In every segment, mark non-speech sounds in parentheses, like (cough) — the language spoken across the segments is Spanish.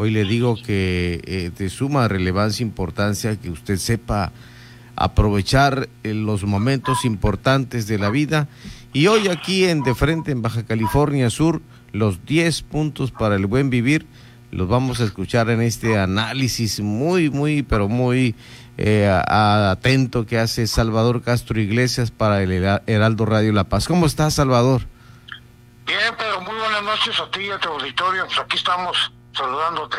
Hoy le digo que eh, de suma relevancia e importancia que usted sepa aprovechar eh, los momentos importantes de la vida. Y hoy aquí en De Frente, en Baja California Sur, los 10 puntos para el buen vivir, los vamos a escuchar en este análisis muy, muy, pero muy eh, atento que hace Salvador Castro Iglesias para el Heraldo Radio La Paz. ¿Cómo estás, Salvador? Bien, pero muy buenas noches a ti y a tu auditorio. Pues aquí estamos saludándote.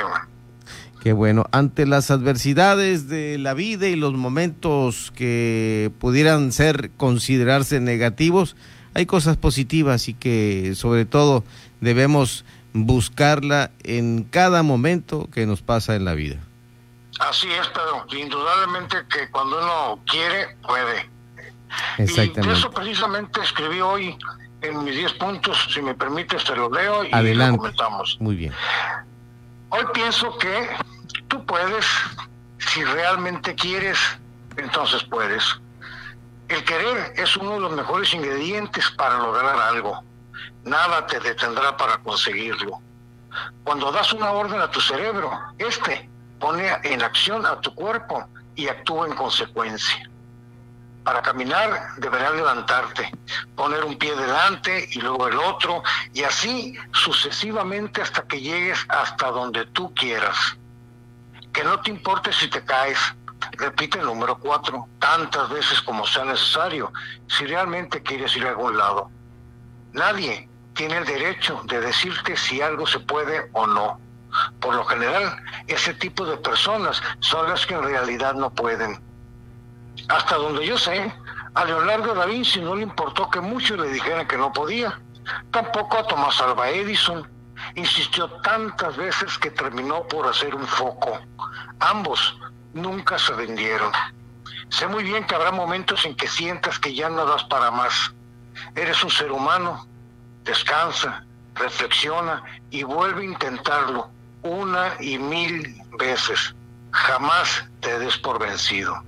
Qué bueno. Ante las adversidades de la vida y los momentos que pudieran ser considerarse negativos, hay cosas positivas y que sobre todo debemos buscarla en cada momento que nos pasa en la vida. Así es, pero indudablemente que cuando uno quiere, puede. Exactamente. Y eso precisamente escribí hoy en mis 10 puntos, si me permites te lo leo y Adelante. lo comentamos. Muy bien. Hoy pienso que tú puedes, si realmente quieres, entonces puedes. El querer es uno de los mejores ingredientes para lograr algo. Nada te detendrá para conseguirlo. Cuando das una orden a tu cerebro, este pone en acción a tu cuerpo y actúa en consecuencia. Para caminar deberás levantarte, poner un pie delante y luego el otro, y así sucesivamente hasta que llegues hasta donde tú quieras. Que no te importe si te caes, repite el número cuatro, tantas veces como sea necesario, si realmente quieres ir a algún lado. Nadie tiene el derecho de decirte si algo se puede o no. Por lo general, ese tipo de personas son las que en realidad no pueden hasta donde yo sé, a Leonardo da Vinci no le importó que muchos le dijeran que no podía. Tampoco a Tomás Alva Edison. Insistió tantas veces que terminó por hacer un foco. Ambos nunca se vendieron. Sé muy bien que habrá momentos en que sientas que ya no das para más. Eres un ser humano. Descansa, reflexiona y vuelve a intentarlo una y mil veces. Jamás te des por vencido.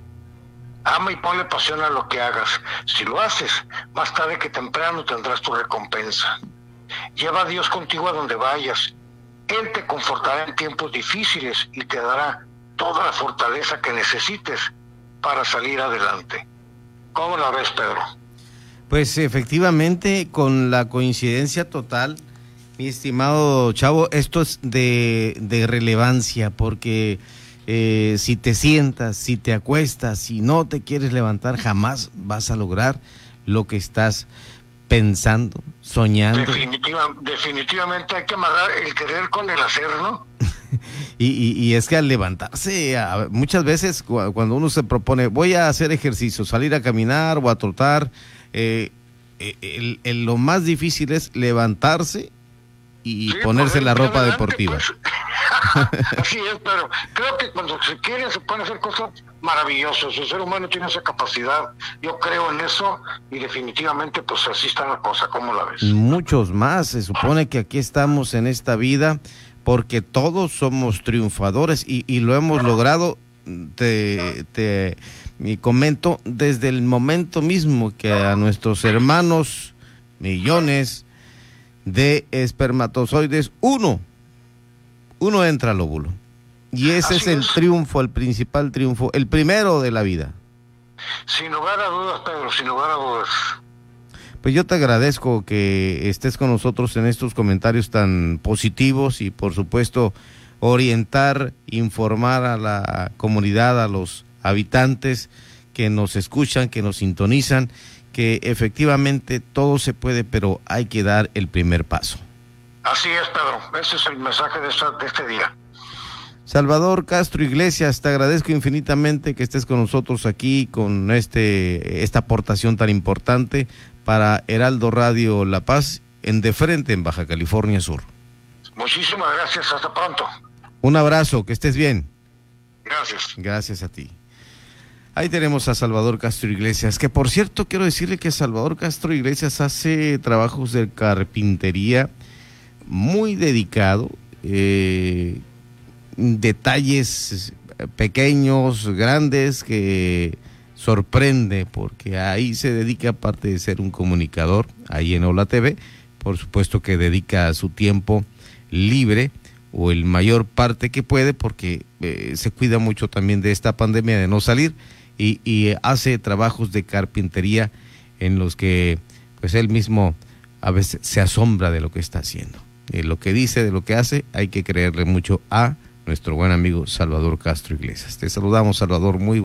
Ama y ponle pasión a lo que hagas. Si lo haces, más tarde que temprano tendrás tu recompensa. Lleva a Dios contigo a donde vayas. Él te confortará en tiempos difíciles y te dará toda la fortaleza que necesites para salir adelante. ¿Cómo la ves, Pedro? Pues efectivamente, con la coincidencia total, mi estimado Chavo, esto es de, de relevancia porque eh, si te sientas, si te acuestas, si no te quieres levantar, jamás vas a lograr lo que estás pensando, soñando. definitivamente hay que amarrar el querer con el hacer, ¿no? (laughs) y, es que al levantarse, muchas veces cuando uno se propone, voy a hacer ejercicio, salir a caminar o a trotar, eh, eh, lo más difícil es levantarse y ponerse la ropa deportiva. Pues. (laughs) Así es, pero creo que cuando se quiere se pueden hacer cosas maravillosas. El ser humano tiene esa capacidad. Yo creo en eso y definitivamente pues así está la cosa. ¿Cómo la ves? Muchos más. Se supone que aquí estamos en esta vida porque todos somos triunfadores y, y lo hemos logrado. Te, te comento desde el momento mismo que a nuestros hermanos millones de espermatozoides, uno uno entra al óvulo. Y ese es el triunfo, el principal triunfo, el primero de la vida. Sin lugar a dudas, Pedro, sin lugar a dudas. Pues yo te agradezco que estés con nosotros en estos comentarios tan positivos y por supuesto orientar, informar a la comunidad, a los habitantes que nos escuchan, que nos sintonizan, que efectivamente todo se puede, pero hay que dar el primer paso. Así es, Pedro. Ese es el mensaje de, este día. Salvador Castro Iglesias, te agradezco infinitamente que estés con nosotros aquí con este esta aportación tan importante para Heraldo Radio La Paz en De Frente en Baja California Sur. Muchísimas gracias, hasta pronto. Un abrazo, que estés bien. Gracias. Gracias a ti. Ahí tenemos a Salvador Castro Iglesias, que por cierto quiero decirle que Salvador Castro Iglesias hace trabajos de carpintería, muy dedicado, eh, detalles pequeños, grandes, que sorprende, porque ahí se dedica, aparte de ser un comunicador, ahí en Hola TV, por supuesto que dedica su tiempo libre o el mayor parte que puede porque eh, se cuida mucho también de esta pandemia de no salir y, y, hace trabajos de carpintería en los que pues él mismo a veces se asombra de lo que está haciendo. De lo que dice, de lo que hace, hay que creerle mucho a nuestro buen amigo Salvador Castro Iglesias. Te saludamos, Salvador, muy